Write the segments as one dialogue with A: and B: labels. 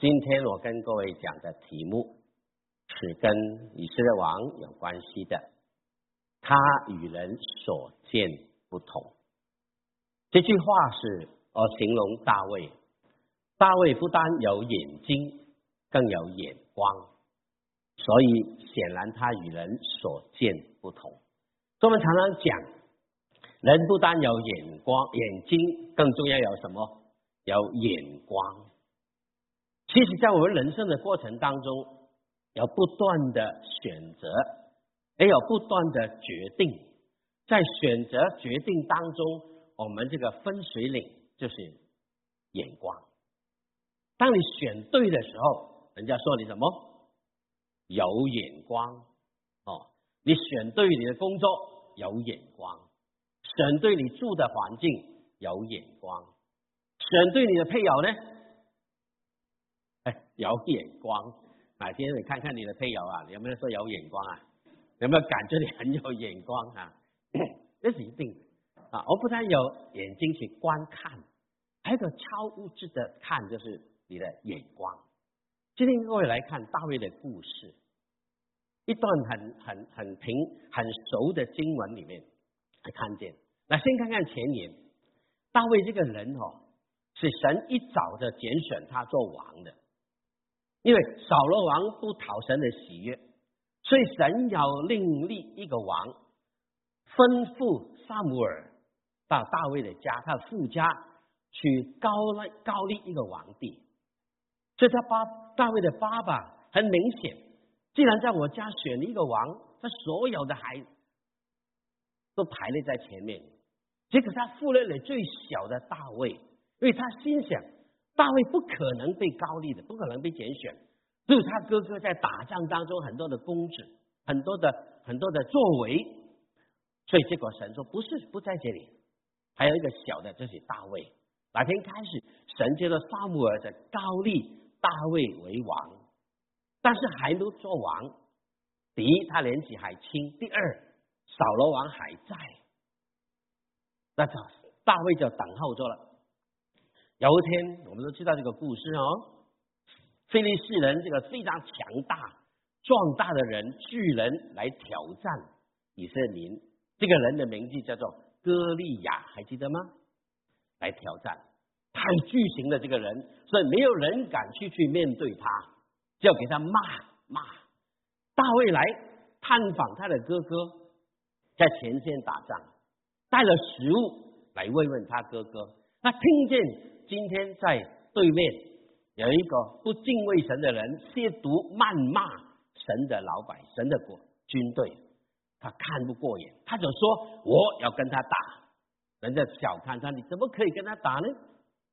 A: 今天我跟各位讲的题目是跟以色列王有关系的，他与人所见不同。这句话是呃形容大卫，大卫不单有眼睛，更有眼光，所以显然他与人所见不同。我们常常讲，人不单有眼光、眼睛，更重要有什么？有眼光。其实，在我们人生的过程当中，要不断的选择，也有不断的决定。在选择决定当中，我们这个分水岭就是眼光。当你选对的时候，人家说你什么？有眼光哦。你选对你的工作，有眼光；选对你住的环境，有眼光；选对你的配偶呢？有眼光，哪天你看看你的配偶啊，有没有说有眼光啊？有没有感觉你很有眼光啊？这是一定的啊！我不但有眼睛去观看，还有个超物质的看，就是你的眼光。今天各位来看大卫的故事，一段很很很平很熟的经文里面，来看见。那先看看前言，大卫这个人哦，是神一早的拣选他做王的。因为扫罗王不讨神的喜悦，所以神要另立一个王，吩咐萨姆尔到大卫的家，他父家去高立高立一个王帝。所以他爸大卫的爸爸很明显，既然在我家选了一个王，他所有的孩子都排列在前面，结果他忽略了最小的大卫，因为他心想。大卫不可能被高立的，不可能被拣选。只有他哥哥在打仗当中很多的功绩，很多的很多的作为，所以结果神说不是不在这里，还有一个小的，就是大卫。哪天开始，神接着萨姆尔的高立大卫为王，但是还没做王。第一，他年纪还轻；第二，扫罗王还在，那就大卫就等候着了。有一天，我们都知道这个故事哦。菲利士人这个非常强大、壮大的人巨人来挑战以色列，这个人的名字叫做歌利亚，还记得吗？来挑战，太巨型的这个人，所以没有人敢去去面对他，就要给他骂骂。大卫来探访他的哥哥，在前线打仗，带了食物来慰问他哥哥。他听见。今天在对面有一个不敬畏神的人亵渎谩骂神的老百神的国军队，他看不过眼，他就说我要跟他打。人家小看他，你怎么可以跟他打呢？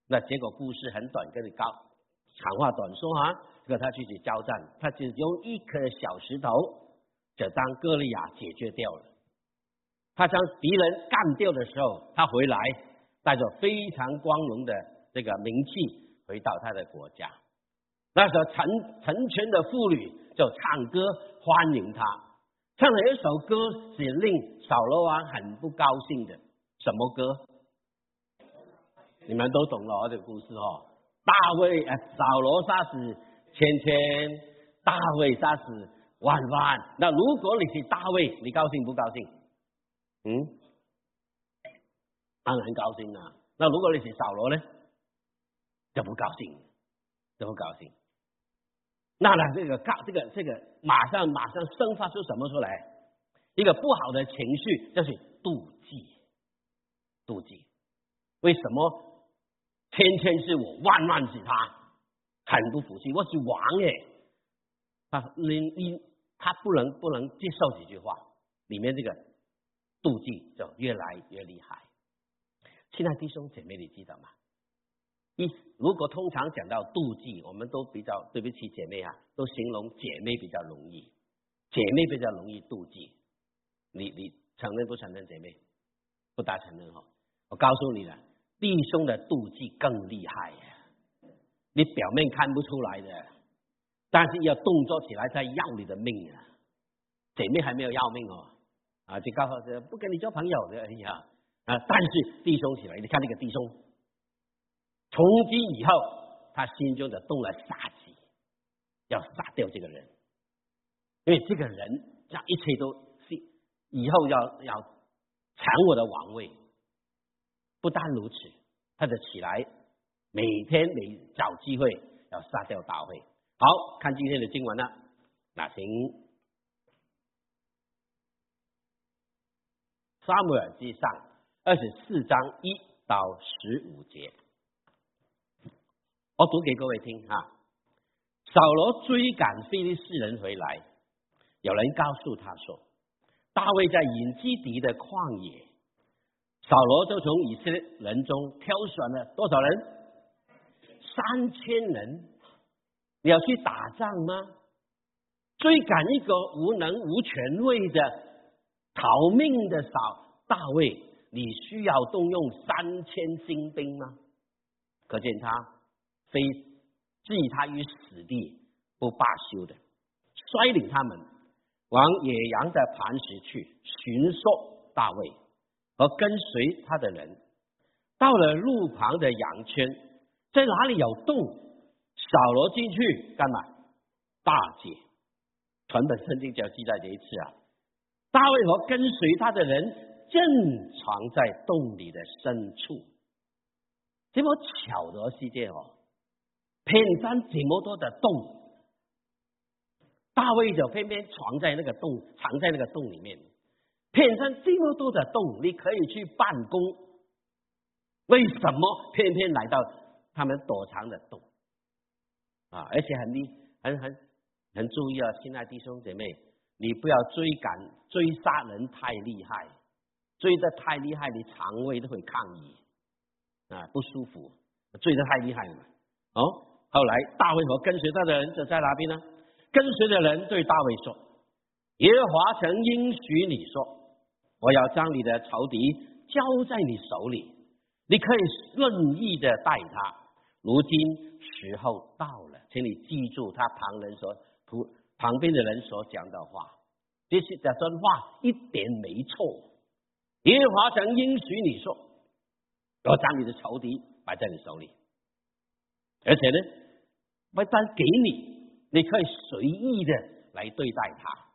A: 那结果故事很短，跟你告长话短说啊，跟他去去交战，他就用一颗小石头就当歌利亚解决掉了。他将敌人干掉的时候，他回来带着非常光荣的。这个名气回到他的国家，那时候成成群的妇女就唱歌欢迎他，唱了一首歌是令扫罗王很不高兴的，什么歌？你们都懂了这个故事哦。大卫呃，扫罗杀死千千，大卫杀死万万。那如果你是大卫，你高兴不高兴？嗯，当然高兴啊。那如果你是扫罗呢？就不高兴，就不高兴。那呢，这个高，这个这个，马上马上生发出什么出来？一个不好的情绪，就是妒忌，妒忌。为什么天天是我，万万是他？很不服气，我是王耶。他你你他不能不能接受几句话，里面这个妒忌就越来越厉害。亲爱弟兄姐妹，你记得吗？一如果通常讲到妒忌，我们都比较对不起姐妹啊，都形容姐妹比较容易，姐妹比较容易妒忌。你你承认不承认姐妹？不大承认哈。我告诉你了，弟兄的妒忌更厉害呀。你表面看不出来的，但是要动作起来在要你的命啊。姐妹还没有要命哦，啊，就告诉说不跟你交朋友的哎呀啊。但是弟兄起来，你看那个弟兄。从今以后，他心中的动了杀机。要杀掉这个人，因为这个人让一切都是以后要要抢我的王位。不单如此，他就起来，每天每找机会要杀掉大卫。好看今天的经文了，那行撒母耳记上二十四章一到十五节，我读给各位听啊。扫罗追赶非利士人回来，有人告诉他说，大卫在隐基底的旷野。扫罗就从以色列人中挑选了多少人？三千人。你要去打仗吗？追赶一个无能无权位的逃命的扫大卫，你需要动用三千精兵吗？可见他非置他于死地不罢休的，率领他们往野羊的磐石去寻索大卫。和跟随他的人，到了路旁的羊圈，在哪里有洞，扫罗进去干嘛？大解。全本圣经就要记载这一次啊。大卫和跟随他的人正藏在洞里的深处。这么巧的事件哦，偏山这么多的洞，大卫就偏偏藏在那个洞，藏在那个洞里面。片山这么多的洞，你可以去办公，为什么偏偏来到他们躲藏的洞？啊，而且很厉，很很很注意啊，亲爱弟兄姐妹，你不要追赶追杀人太厉害，追得太厉害，你肠胃都会抗议啊，不舒服，追得太厉害了。哦，后来大卫和跟随他的人就在哪边呢？跟随的人对大卫说：“耶和华曾应许你说。”我要将你的仇敌交在你手里，你可以任意的待他。如今时候到了，请你记住他旁人所旁旁边的人所讲的话，这些这段话一点没错。耶和华曾应许你说，我将你的仇敌摆在你手里，而且呢，不但给你，你可以随意的来对待他，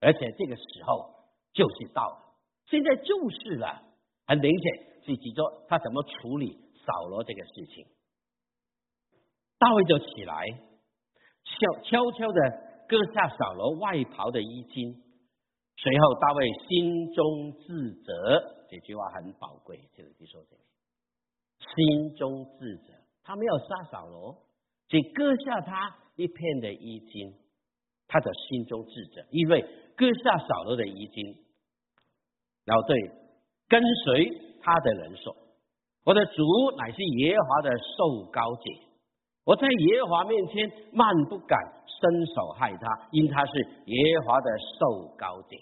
A: 而且这个时候。就是到了，现在就是了，很明显是指着他怎么处理扫罗这个事情。大卫就起来，悄悄悄的割下扫罗外袍的衣襟，随后大卫心中自责，这句话很宝贵，这里就说这里，心中自责，他没有杀扫罗，只割下他一片的衣襟，他的心中自责，因为割下扫罗的衣襟。然后对跟随他的人说：“我的主乃是耶和华的受高者，我在耶和华面前万不敢伸手害他，因他是耶和华的受高者。”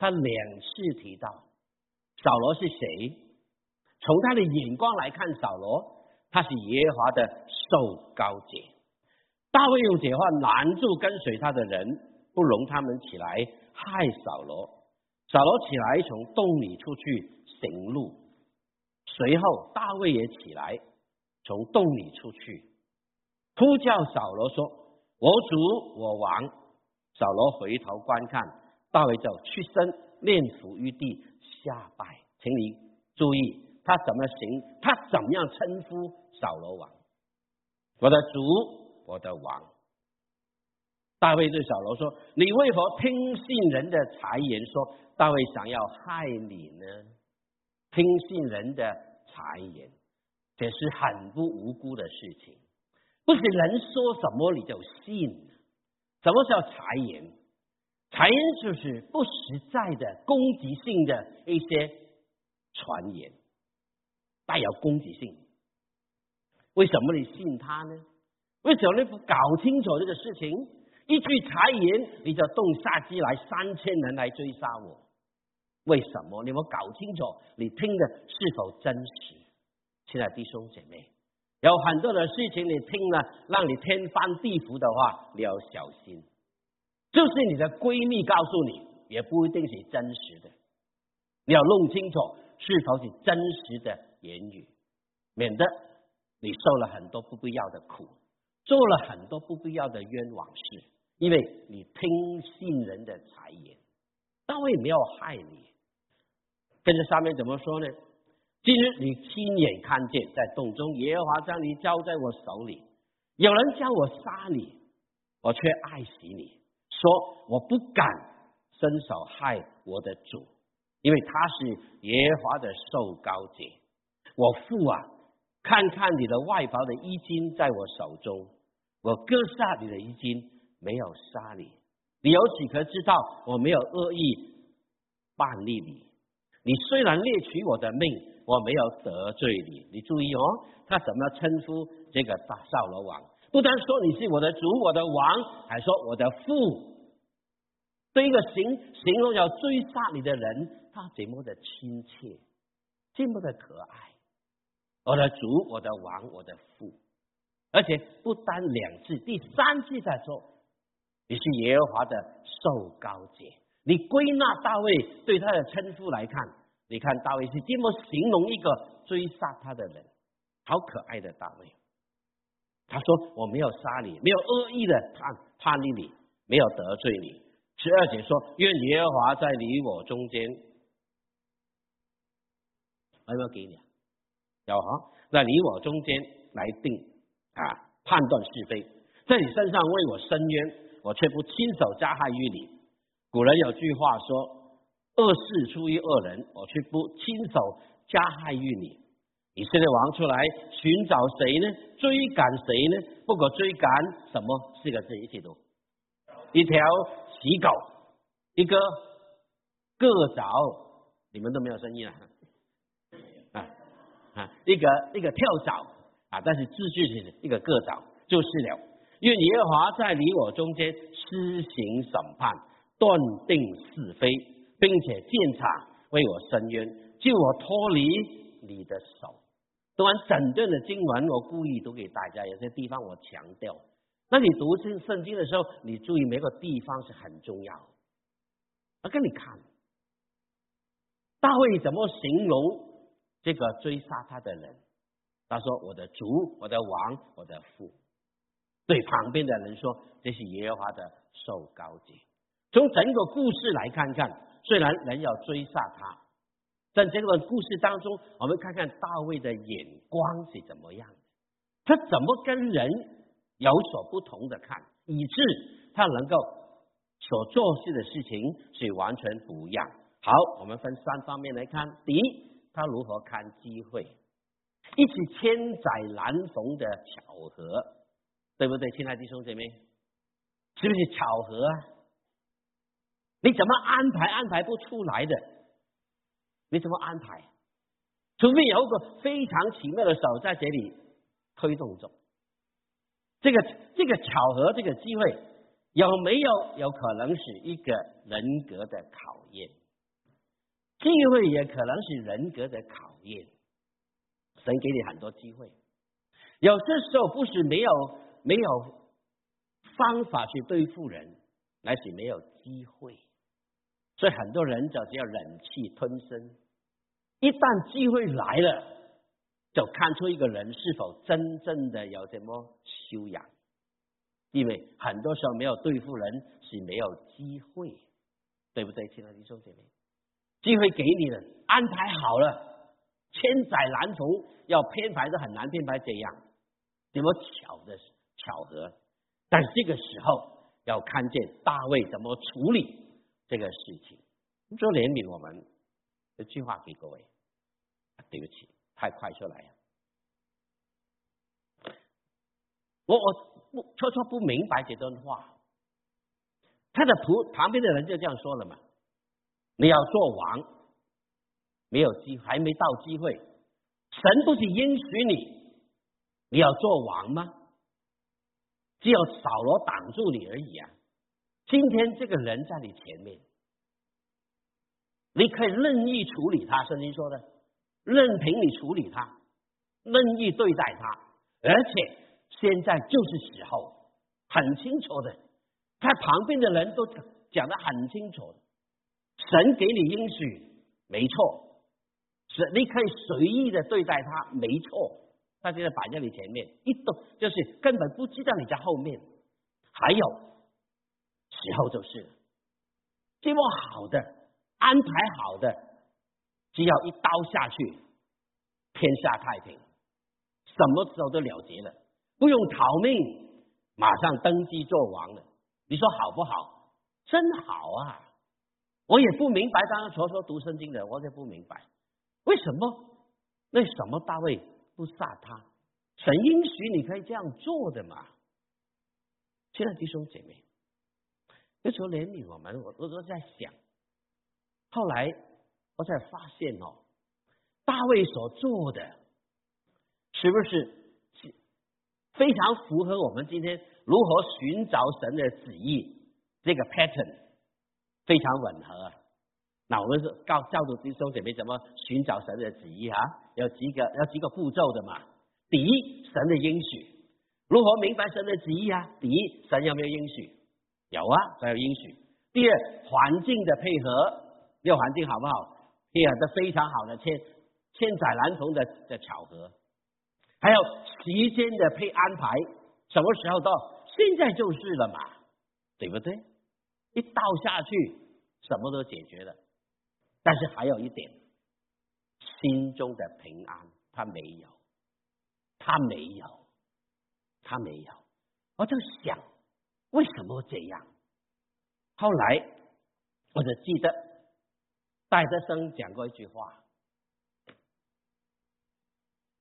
A: 他两次提到扫罗是谁？从他的眼光来看，扫罗他是耶和华的受高者。大卫用这话拦住跟随他的人，不容他们起来害扫罗。扫罗起来，从洞里出去行路。随后，大卫也起来，从洞里出去，呼叫扫罗说：“我主，我王。”扫罗回头观看，大卫就屈身面伏于地下拜。请你注意，他怎么行？他怎么样称呼扫罗王？我的主，我的王。大卫对扫罗说：“你为何听信人的谗言，说？”大卫想要害你呢？听信人的谗言，这是很不无辜的事情。不是人说什么你就信。什么叫谗言？谗言就是不实在的、攻击性的一些传言，带有攻击性。为什么你信他呢？为什么你不搞清楚这个事情？一句谗言，你就动杀机来，三千人来追杀我。为什么？你们搞清楚，你听的是否真实？亲爱的弟兄姐妹，有很多的事情你听了，让你天翻地覆的话，你要小心。就是你的闺蜜告诉你，也不一定是真实的。你要弄清楚是否是真实的言语，免得你受了很多不必要的苦，做了很多不必要的冤枉事，因为你听信人的谗言。大卫没有害你，跟着上面怎么说呢？今日你亲眼看见，在洞中，耶和华将你交在我手里。有人叫我杀你，我却爱惜你，说我不敢伸手害我的主，因为他是耶和华的受高者。我父啊，看看你的外袍的衣襟在我手中，我割下你的衣襟，没有杀你。你有几可知道我没有恶意办理你？你虽然猎取我的命，我没有得罪你。你注意哦，他怎么称呼这个大扫罗王？不单说你是我的主，我的王，还说我的父。对一个形形容要追杀你的人，他怎么的亲切，这么的可爱。我的主，我的王，我的父，而且不单两次，第三次在说。你是耶和华的受高者，你归纳大卫对他的称呼来看，你看大卫是这么形容一个追杀他的人，好可爱的大卫。他说我没有杀你，没有恶意的叛叛逆你，没有得罪你。十二节说愿耶和华在你我中间，有没有给你啊？有哈，在你我中间来定啊判断是非，在你身上为我伸冤。我却不亲手加害于你。古人有句话说：“恶事出于恶人。”我却不亲手加害于你。以色列王出来寻找谁呢？追赶谁呢？不可追赶什么？四个字一起读：一条喜狗，一个个蚤。你们都没有声音啊！啊啊，一个一个跳蚤啊，但是字句是一个个蚤，就是了。愿耶和华在你我中间施行审判，断定是非，并且鉴察为我伸冤，救我脱离你的手。读完整段的经文，我故意读给大家，有些地方我强调。那你读圣圣经的时候，你注意每个地方是很重要。我跟你看，大卫怎么形容这个追杀他的人？他说：“我的主，我的王，我的父。”对旁边的人说：“这是耶和华的受高者。”从整个故事来看看，虽然人要追杀他，在这个故事当中，我们看看大卫的眼光是怎么样的，他怎么跟人有所不同的看，以致他能够所做事的事情是完全不一样。好，我们分三方面来看：第一，他如何看机会，一起千载难逢的巧合。对不对，亲爱的弟兄姐妹，是不是巧合啊？你怎么安排安排不出来的？你怎么安排？除非有一个非常奇妙的手在这里推动着，这个这个巧合，这个机会有没有有可能是一个人格的考验？机会也可能是人格的考验。神给你很多机会，有些时候不是没有。没有方法去对付人，而是没有机会。所以很多人就是要忍气吞声。一旦机会来了，就看出一个人是否真正的有什么修养。因为很多时候没有对付人是没有机会，对不对，亲爱的弟兄姐妹？机会给你了，安排好了，千载难逢，要编排都很难编排这样，怎么巧的？巧合，但这个时候要看见大卫怎么处理这个事情。说怜悯我们，一句话给各位，对不起，太快出来了。我我不悄悄不明白这段话，他的仆旁边的人就这样说了嘛：你要做王，没有机还没到机会，神不是应许你，你要做王吗？只有扫罗挡住你而已啊！今天这个人在你前面，你可以任意处理他。圣经说的，任凭你处理他，任意对待他，而且现在就是时候，很清楚的，他旁边的人都讲得很清楚。神给你应许，没错，是你可以随意的对待他，没错。他现在摆在你前面，一动就是根本不知道你在后面。还有时候就是，这么好的、安排好的，只要一刀下去，天下太平，什么时候都了结了，不用逃命，马上登基做王了。你说好不好？真好啊！我也不明白，刚刚说说读圣经的，我也不明白为什么？为什么大卫不杀他？神允许你可以这样做的嘛？亲爱弟兄姐妹，那时候连你我们，我我都在想，后来我才发现哦，大卫所做的是不是非常符合我们今天如何寻找神的旨意这个 pattern 非常吻合。那我们是告教导弟兄姐妹怎么寻找神的旨意啊？有几个有几个步骤的嘛？第一，神的应许。如何明白神的旨意啊？第一，神有没有应许？有啊，神有应许。第二，环境的配合，要环境好不好？配合的非常好的千千载难逢的的巧合。还有时间的配安排，什么时候到？现在就是了嘛，对不对？一倒下去，什么都解决了。但是还有一点，心中的平安，他没有，他没有。他没有，我就想为什么这样？后来我就记得戴德生讲过一句话，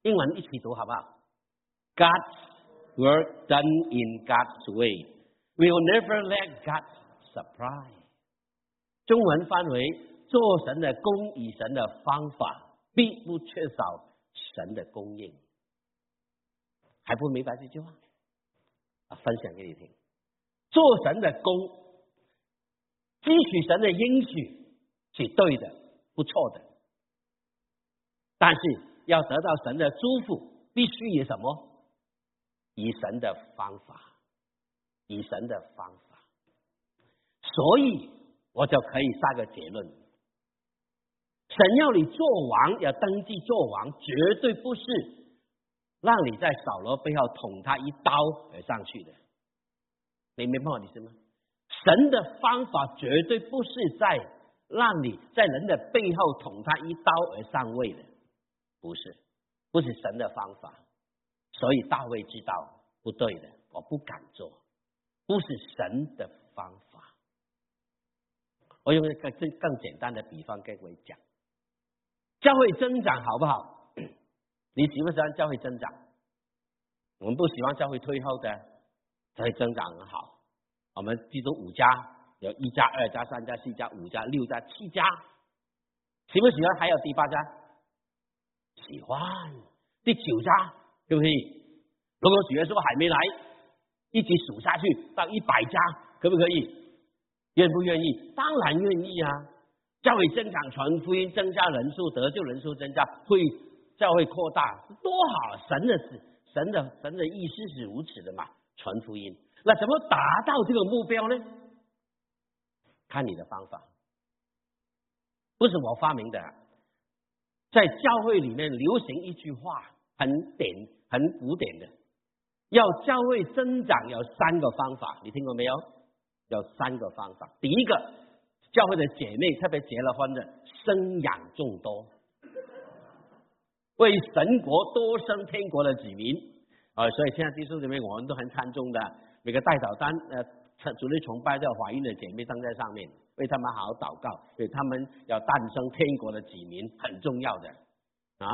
A: 英文一起读好不好？God's work done in God's way will never let God surprise。中文翻为做神的工以神的方法，必不缺少神的供应。还不明白这句话啊？分享给你听。做神的工，汲取神的应许是对的，不错的。但是要得到神的祝福，必须以什么？以神的方法，以神的方法。所以我就可以下个结论：神要你做王，要登记做王，绝对不是。让你在扫罗背后捅他一刀而上去的，你明白我意思吗？神的方法绝对不是在让你在人的背后捅他一刀而上位的，不是，不是神的方法。所以大卫知道不对的，我不敢做，不是神的方法。我用一个更更简单的比方跟各位讲，教会增长好不好？你喜不喜欢教会增长？我们不喜欢教会退后的，教会增长很好。我们记住五家，有一家、二家、三家、四家、五家、六家、七家，喜不喜欢？还有第八家，喜欢。第九家，可不可以？如果许愿说还没来，一起数下去到一百家，可不可以？愿不愿意？当然愿意啊！教会增长，传福音，增加人数，得救人数增加，会。教会扩大多好，神的，神的神的意思是如此的嘛？传福音，那怎么达到这个目标呢？看你的方法，不是我发明的，在教会里面流行一句话，很典很古典的，要教会增长有三个方法，你听过没有？有三个方法，第一个，教会的姐妹特别结了婚的，生养众多。为神国多生天国的子民。啊，所以现在弟兄姊妹我们都很看重的，每个代祷单呃，主力崇拜在怀孕的姐妹登在上面，为他们好好祷告，为他们要诞生天国的子民很重要的啊。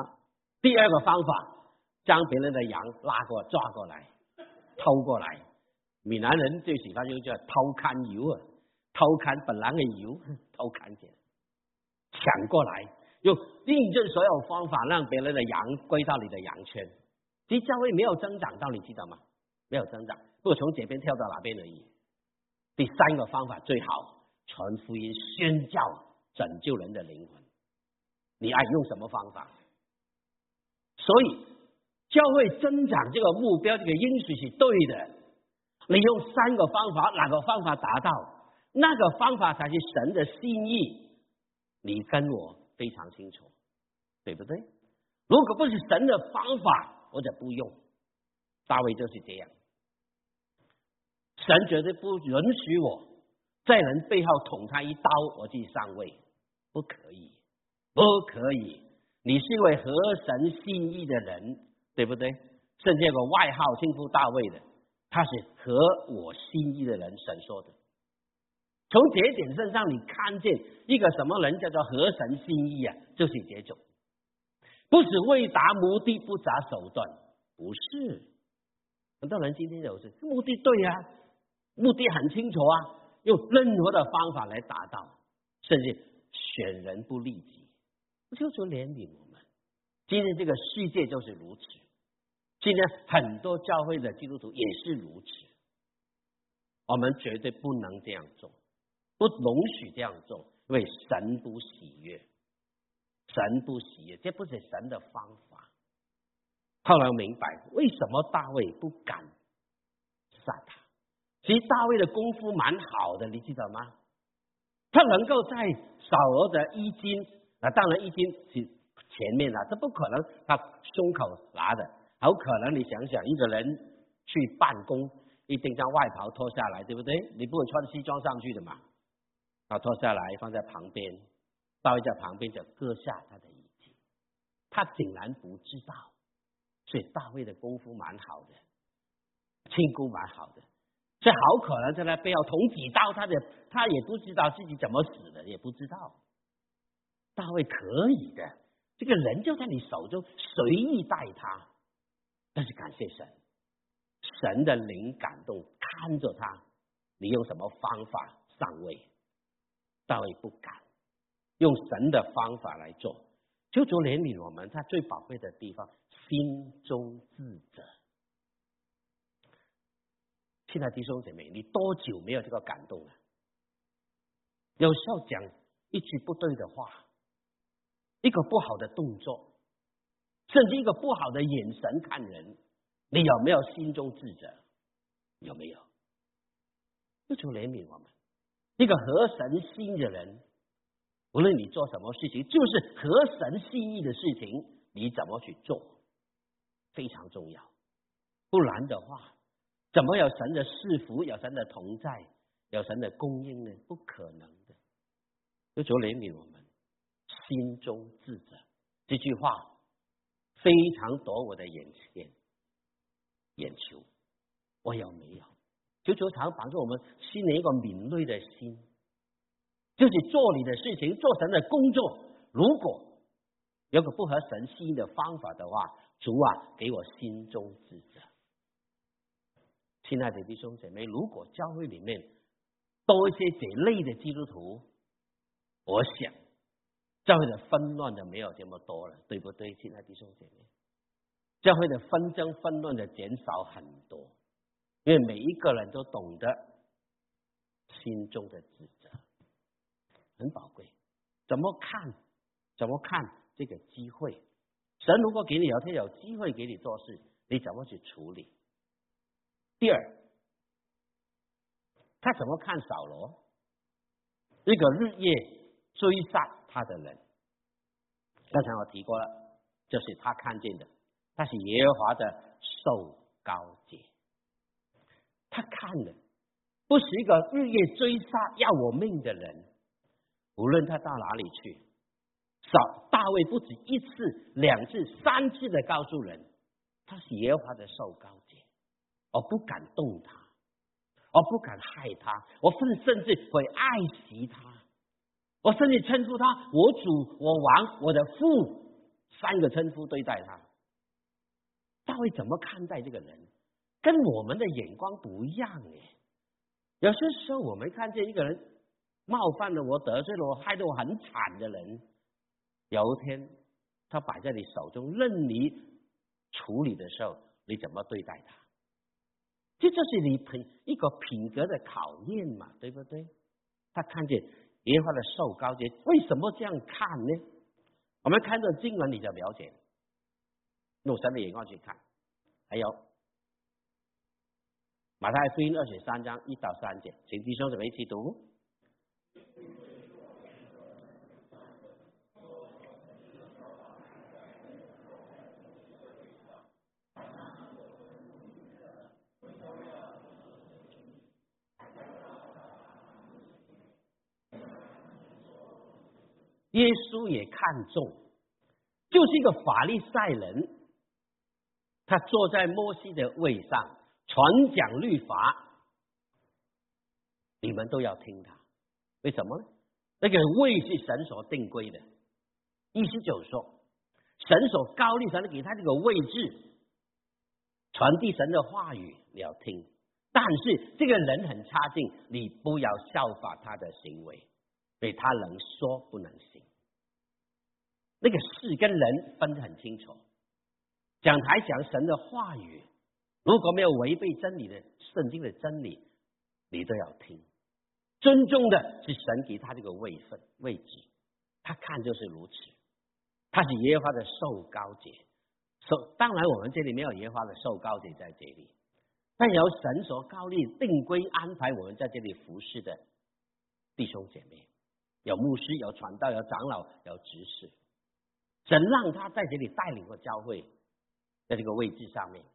A: 第二个方法，将别人的羊拉过抓过来，偷过来。闽南人最喜欢就叫偷看油啊，偷看本来的油，偷看见抢过来。用印证所有方法，让别人的羊归到你的羊圈。其实教会没有增长到，你知道吗？没有增长，不从这边跳到哪边而已。第三个方法最好，传福音、宣教、拯救人的灵魂。你爱用什么方法？所以教会增长这个目标，这个因素是对的。你用三个方法，哪个方法达到，那个方法才是神的心意。你跟我。非常清楚，对不对？如果不是神的方法，或者不用。大卫就是这样，神绝对不允许我在人背后捅他一刀，我去上位，不可以，不可以。你是一位合神心意的人，对不对？甚至有个外号称呼大卫的，他是合我心意的人。神说的，从这点身上，你看见一个什么人叫做合神心意啊？就是这种，不是为达目的不择手段，不是。很多人今天有是目的对呀，目的很清楚啊，用任何的方法来达到，甚至选人不利己，不就是怜悯我们？今天这个世界就是如此。今天很多教会的基督徒也是如此，我们绝对不能这样做，不容许这样做，因为神不喜悦，神不喜悦，这不是神的方法。后来明白为什么大卫不敢杀他，其实大卫的功夫蛮好的，你记得吗？他能够在扫罗的衣襟啊，当然衣襟是前面啊，这不可能，他胸口拿的。好可能，你想想，一个人去办公，一定将外袍脱下来，对不对？你不会穿西装上去的嘛？啊，脱下来放在旁边，大卫在旁边就割下他的衣襟，他竟然不知道，所以大卫的功夫蛮好的，轻功蛮好的，这好可能在那背后捅几刀，他的他也不知道自己怎么死的，也不知道。大卫可以的，这个人就在你手中，随意带他。但是感谢神，神的灵感动看着他，你用什么方法上位？大卫不敢用神的方法来做，就主怜悯我们，他最宝贵的地方，心中自责。亲爱的弟兄姐妹，你多久没有这个感动了？有时候讲一句不对的话，一个不好的动作。甚至一个不好的眼神看人，你有没有心中自责？有没有？不求怜悯我们，一个合神心的人，无论你做什么事情，就是合神心意的事情，你怎么去做，非常重要。不然的话，怎么有神的赐福，有神的同在，有神的供应呢？不可能的。不求怜悯我们，心中自责这句话。非常夺我的眼前眼球，我有没有？就求常帮助我们心里一个敏锐的心，就是做你的事情，做神的工作。如果有个不合神心的方法的话，主啊，给我心中自责。亲爱的弟兄姐妹，如果教会里面多一些这类的基督徒，我想。教会的纷乱就没有这么多了，对不对，亲爱的弟兄姐妹？教会的纷争纷乱的减少很多，因为每一个人都懂得心中的指责，很宝贵。怎么看？怎么看这个机会？神如果给你有天有机会给你做事，你怎么去处理？第二，他怎么看扫罗？一个日夜追杀。他的人，刚才我提过了，就是他看见的，他是耶和华的受高阶，他看的不是一个日夜追杀要我命的人，无论他到哪里去，少大卫不止一次、两次、三次的告诉人，他是耶和华的受高，我不敢动他，我不敢害他，我甚甚至会爱惜他。我甚至称呼他我主、我王、我的父三个称呼对待他。大卫怎么看待这个人？跟我们的眼光不一样哎。有些时候我们看见一个人冒犯了我、得罪了我、害得我很惨的人，有一天他摆在你手中任你处理的时候，你怎么对待他？这就是你品一个品格的考验嘛，对不对？他看见。耶和华的受高阶，为什么这样看呢？我们看这经文你就了解，用神的眼光去看。还有马太福音二十三章一到三节，请弟兄姊妹一起读。耶稣也看重，就是一个法利赛人，他坐在摩西的位上传讲律法，你们都要听他。为什么呢？那个位是神所定规的，意思就是说，神所高立，神给他这个位置，传递神的话语，你要听。但是这个人很差劲，你不要效法他的行为，所以他能说不能行。那个事跟人分得很清楚。讲台讲神的话语，如果没有违背真理的圣经的真理，你都要听。尊重的是神给他这个位分位置，他看就是如此。他是耶和华的受高者，受当然我们这里没有耶和华的受高者在这里。但由神所高立定规安排，我们在这里服侍的弟兄姐妹，有牧师，有传道，有长老，有执事，神让他在这里带领和教会，在这个位置上面。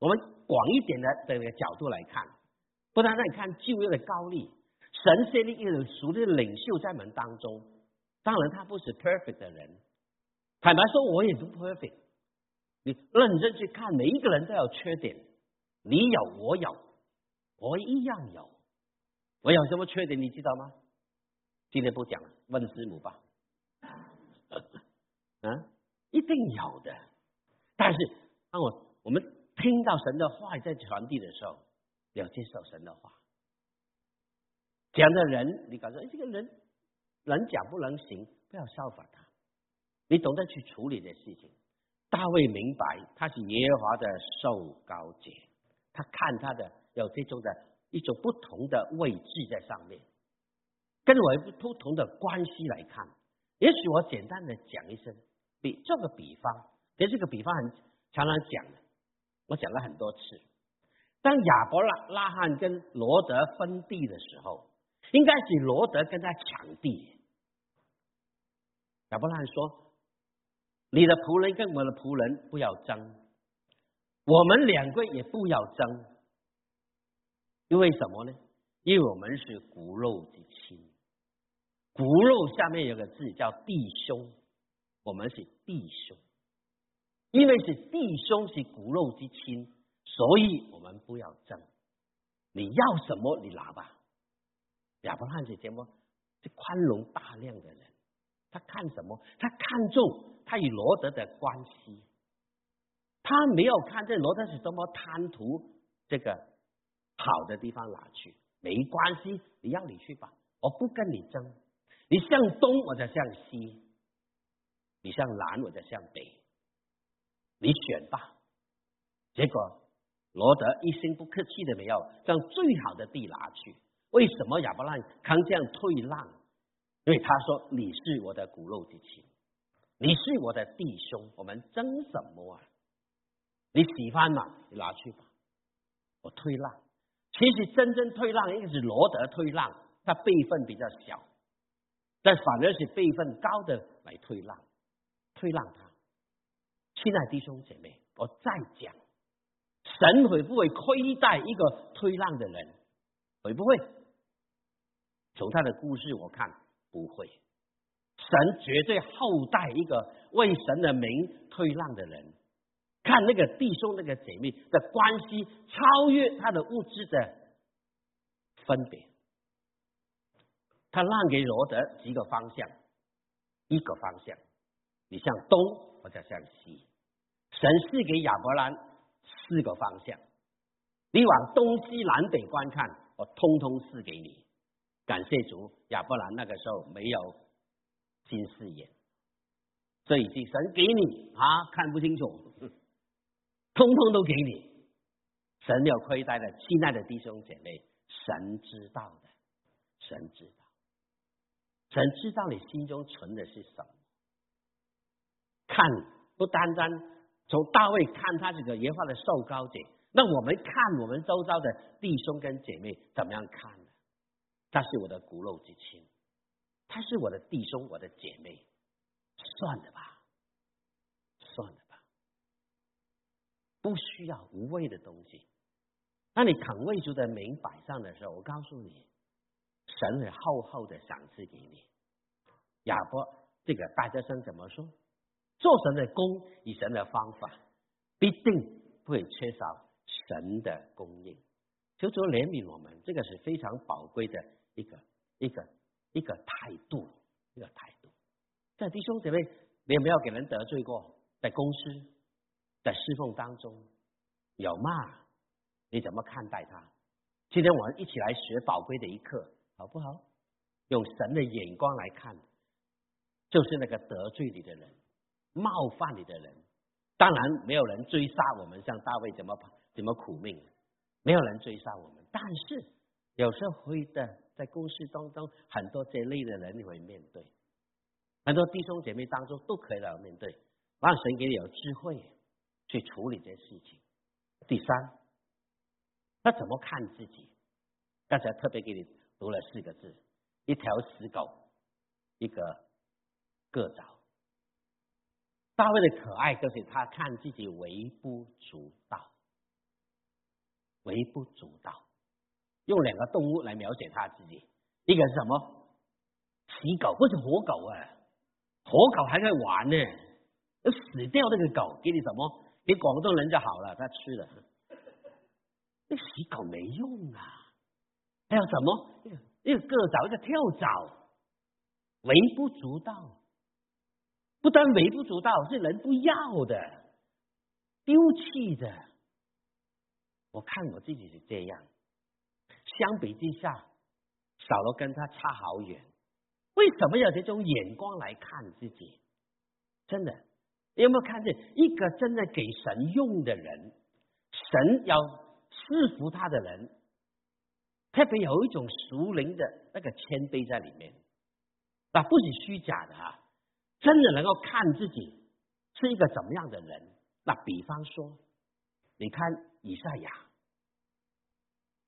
A: 我们广一点的这个角度来看，不单单看旧约的高立，神设立一个属灵的领袖在门当中。当然，他不是 perfect 的人，坦白说，我也不 perfect。你认真去看，每一个人都有缺点。你有，我有，我一样有。我有什么缺点，你知道吗？今天不讲了，问师母吧。嗯，一定有的。但是，当我我们听到神的话在传递的时候，要接受神的话。讲的人，你感觉这个人能讲不能行，不要效法他。你懂得去处理的事情。大卫明白，他是耶和华的受高者。他看他的有这种的一种不同的位置在上面，跟我不同的关系来看，也许我简单的讲一声，比做个比方，也是个比方很常常讲的，我讲了很多次。当亚伯拉拉罕跟罗德分地的时候，应该是罗德跟他抢地。亚伯拉罕说：“你的仆人跟我的仆人不要争。”我们两个也不要争，因为什么呢？因为我们是骨肉之亲，骨肉下面有个字叫弟兄，我们是弟兄，因为是弟兄是骨肉之亲，所以我们不要争。你要什么你拿吧。亚伯拉罕是什么？是宽容大量的人，他看什么？他看重他与罗德的关系。他没有看这罗德是多么贪图这个好的地方拿去，没关系，你要你去吧，我不跟你争。你向东我就向西，你向南我就向北，你选吧。结果罗德一声不客气的没有将最好的地拿去。为什么亚伯拉罕这样退让？因为他说你是我的骨肉之亲，你是我的弟兄，我们争什么啊？你喜欢嘛？你拿去吧，我退让。其实真正退让一直罗德退让，他辈分比较小，但反而是辈分高的来退让，退让他。亲爱弟兄姐妹，我再讲，神会不会亏待一个退让的人？会不会？从他的故事我看不会，神绝对厚待一个为神的名退让的人。看那个弟兄、那个姐妹的关系，超越他的物质的分别。他让给罗德几个方向，一个方向，你向东或者向西。神赐给亚伯兰四个方向，你往东西南北观看，我通通赐给你。感谢主，亚伯兰那个时候没有近视眼，这已经神给你啊，看不清楚。通通都给你，神有亏待的，亲爱的弟兄姐妹，神知道的，神知道，神知道你心中存的是什么。看，不单单从大卫看他这个耶和华的受高者，那我们看我们周遭的弟兄跟姐妹怎么样看呢？他是我的骨肉之亲，他是我的弟兄，我的姐妹，算了吧，算了吧。不需要无谓的东西。当你肯为主的名摆上的时候，我告诉你，神会厚厚的赏赐给你。亚伯这个大学生怎么说？做神的功以神的方法，必定不会缺少神的供应。求主怜悯我们，这个是非常宝贵的一个一个一个态度，一个态度。在弟兄姐妹，你有没有给人得罪过？在公司，在侍奉当中，有吗？你怎么看待他？今天我们一起来学宝贵的一课，好不好？用神的眼光来看，就是那个得罪你的人。冒犯你的人，当然没有人追杀我们，像大卫怎么怎么苦命，没有人追杀我们。但是有时候会的，在公司当中，很多这类的人你会面对，很多弟兄姐妹当中都可以来面对，让神给你有智慧去处理这些事情。第三，他怎么看自己？刚才特别给你读了四个字：一条死狗，一个个枣。大卫的可爱，就是他看自己微不足道，微不足道。用两个动物来描写他自己，一个是什么？死狗，不是活狗啊！活狗还在玩呢，死掉那个狗，给你什么？给广东人就好了，他吃了。那死狗没用啊！还有什么？一个一个个早，一个跳蚤，微不足道。不但微不足道，是人不要的，丢弃的。我看我自己是这样，相比之下，少了跟他差好远。为什么要这种眼光来看自己？真的，有没有看见一个真的给神用的人，神要赐福他的人，特别有一种熟灵的那个谦卑在里面，那不是虚假的啊。真的能够看自己是一个怎么样的人？那比方说，你看以赛亚，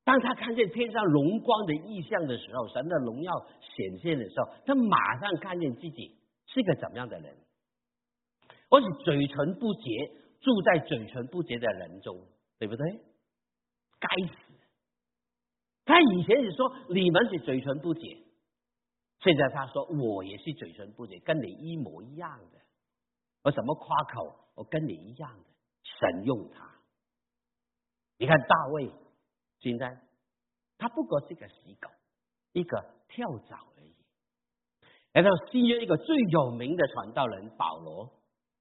A: 当他看见天上荣光的意象的时候，神的荣耀显现的时候，他马上看见自己是一个怎么样的人？我是嘴唇不洁，住在嘴唇不洁的人中，对不对？该死！他以前是说你们是嘴唇不洁。现在他说我也是嘴唇不洁，跟你一模一样的。我怎么夸口？我跟你一样的。神用他，你看大卫，现在他不过是个死狗，一个跳蚤而已。然后新约一个最有名的传道人保罗，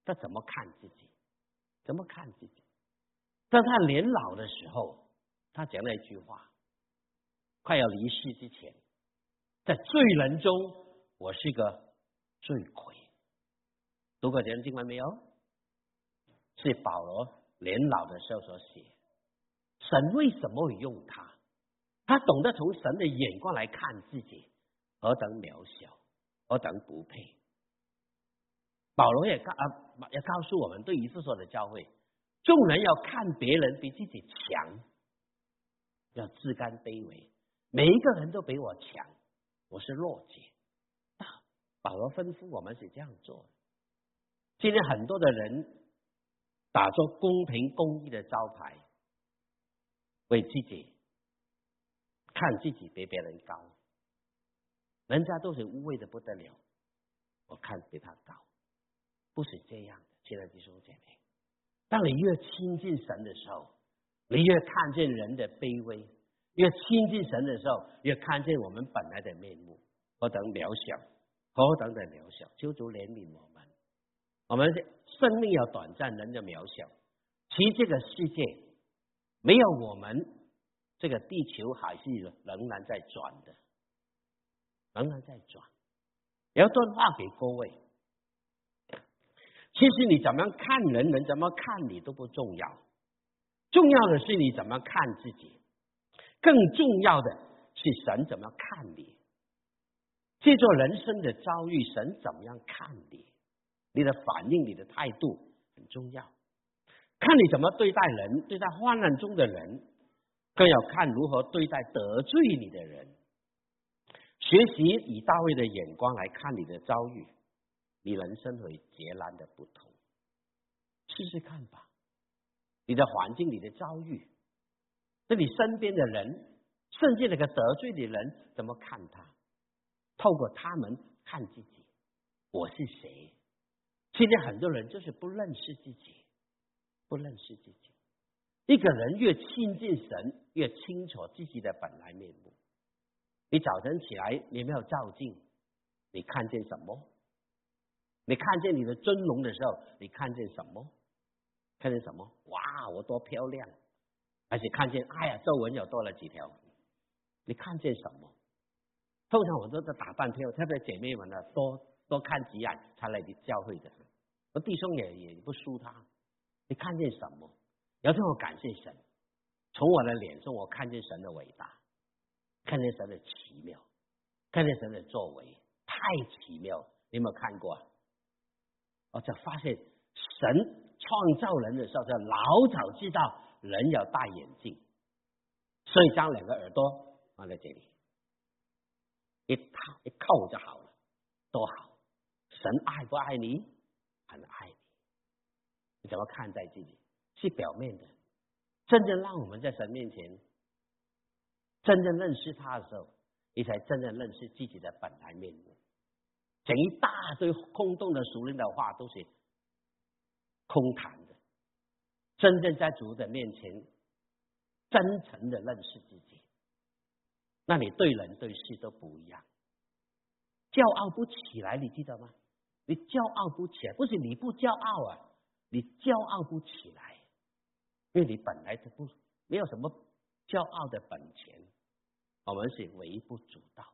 A: 他怎么看自己？怎么看自己？在他年老的时候，他讲了一句话：快要离世之前。在罪人中，我是个罪魁。读过这段经文没有？是保罗年老的时候所写。神为什么会用他？他懂得从神的眼光来看自己，何等渺小，何等不配。保罗也告啊，也告诉我们，对于父所的教会，众人要看别人比自己强，要自甘卑微，每一个人都比我强。我是弱者。啊，保罗吩咐我们是这样做的。今天很多的人打着公平公义的招牌，为自己看自己比别人高，人家都是污秽的不得了，我看比他高，不是这样的。亲爱的弟兄姐妹，当你越亲近神的时候，你越看见人的卑微。越亲近神的时候，越看见我们本来的面目何等渺小，何等的渺小。求主怜悯我们，我们生命要短暂，人的渺小。其实这个世界没有我们，这个地球还是仍然在转的，仍然在转。有一段话给各位，其实你怎么样看人，人怎么看你都不重要，重要的是你怎么看自己。更重要的是神怎么样看你，这座人生的遭遇，神怎么样看你？你的反应，你的态度很重要。看你怎么对待人，对待患难中的人，更要看如何对待得罪你的人。学习以大卫的眼光来看你的遭遇，你人生会截然的不同。试试看吧，你的环境，你的遭遇。那你身边的人，甚至那个得罪的人，怎么看他？透过他们看自己，我是谁？现在很多人就是不认识自己，不认识自己。一个人越亲近神，越清楚自己的本来面目。你早晨起来，你没有照镜，你看见什么？你看见你的尊容的时候，你看见什么？看见什么？哇，我多漂亮！而且看见，哎呀，皱纹又多了几条。你看见什么？通常我都在打扮漂，特别姐妹们呢，多多看几眼才来教会的。我弟兄也也不输他。你看见什么？要这么感谢神，从我的脸上我看见神的伟大，看见神的奇妙，看见神的作为，太奇妙！你有没有看过？我就发现神创造人的时候，就老早知道人要戴眼镜，所以将两个耳朵放在这里，一套一扣就好了，多好！神爱不爱你？很爱你。你怎么看待自己？是表面的，真正让我们在神面前真正认识他的时候，你才真正认识自己的本来面目。讲一大堆空洞的、熟人的话，都是空谈。真正在主的面前，真诚的认识自己，那你对人对事都不一样。骄傲不起来，你记得吗？你骄傲不起来，不是你不骄傲啊，你骄傲不起来，因为你本来就不没有什么骄傲的本钱。我们是微不足道，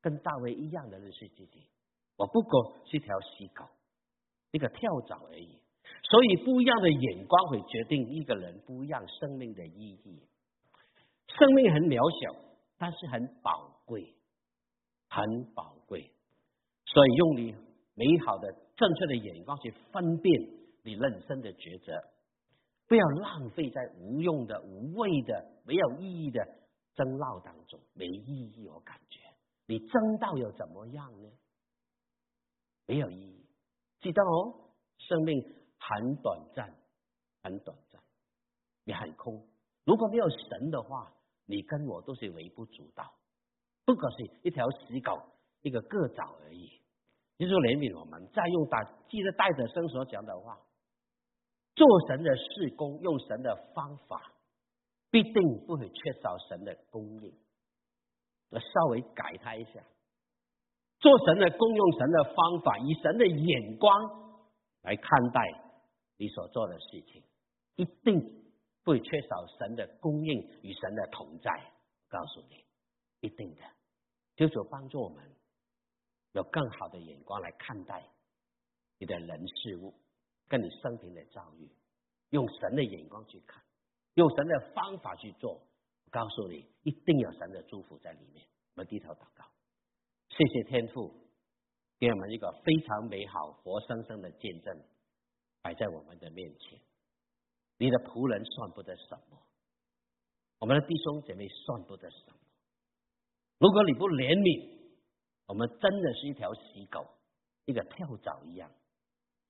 A: 跟大卫一样的认识自己。我不过是条细狗，一个跳蚤而已。所以不一样的眼光会决定一个人不一样生命的意义。生命很渺小，但是很宝贵，很宝贵。所以用你美好的、正确的眼光去分辨你人生的抉择，不要浪费在无用的、无谓的、没有意义的争闹当中，没意义。我感觉你争到又怎么样呢？没有意义，记得哦，生命很短暂，很短暂，也很空。如果没有神的话，你跟我都是微不足道，不过是一条死狗，一个个藻而已。就说怜悯我们，再用大记得带着生所讲的话，做神的事工，用神的方法，必定不会缺少神的供应。我稍微改他一下。做神的，功用神的方法，以神的眼光来看待你所做的事情，一定不会缺少神的供应与神的同在。告诉你，一定的，就主帮助我们有更好的眼光来看待你的人事物，跟你生平的遭遇，用神的眼光去看，用神的方法去做。告诉你，一定有神的祝福在里面。我们低头祷告。谢谢天父，给我们一个非常美好、活生生的见证摆在我们的面前。你的仆人算不得什么，我们的弟兄姐妹算不得什么。如果你不怜悯，我们真的是一条死狗，一个跳蚤一样，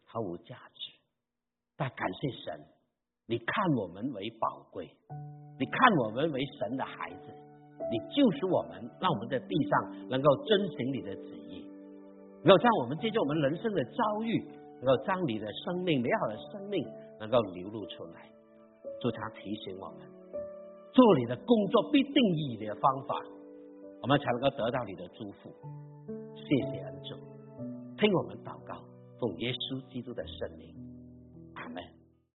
A: 毫无价值。但感谢神，你看我们为宝贵，你看我们为神的孩子。你救赎我们，让我们在地上能够遵行你的旨意，能够将我们借助我们人生的遭遇，能够将你的生命美好的生命能够流露出来。主他提醒我们，做你的工作必定以你的方法，我们才能够得到你的祝福。谢谢恩主，听我们祷告，奉耶稣基督的圣名。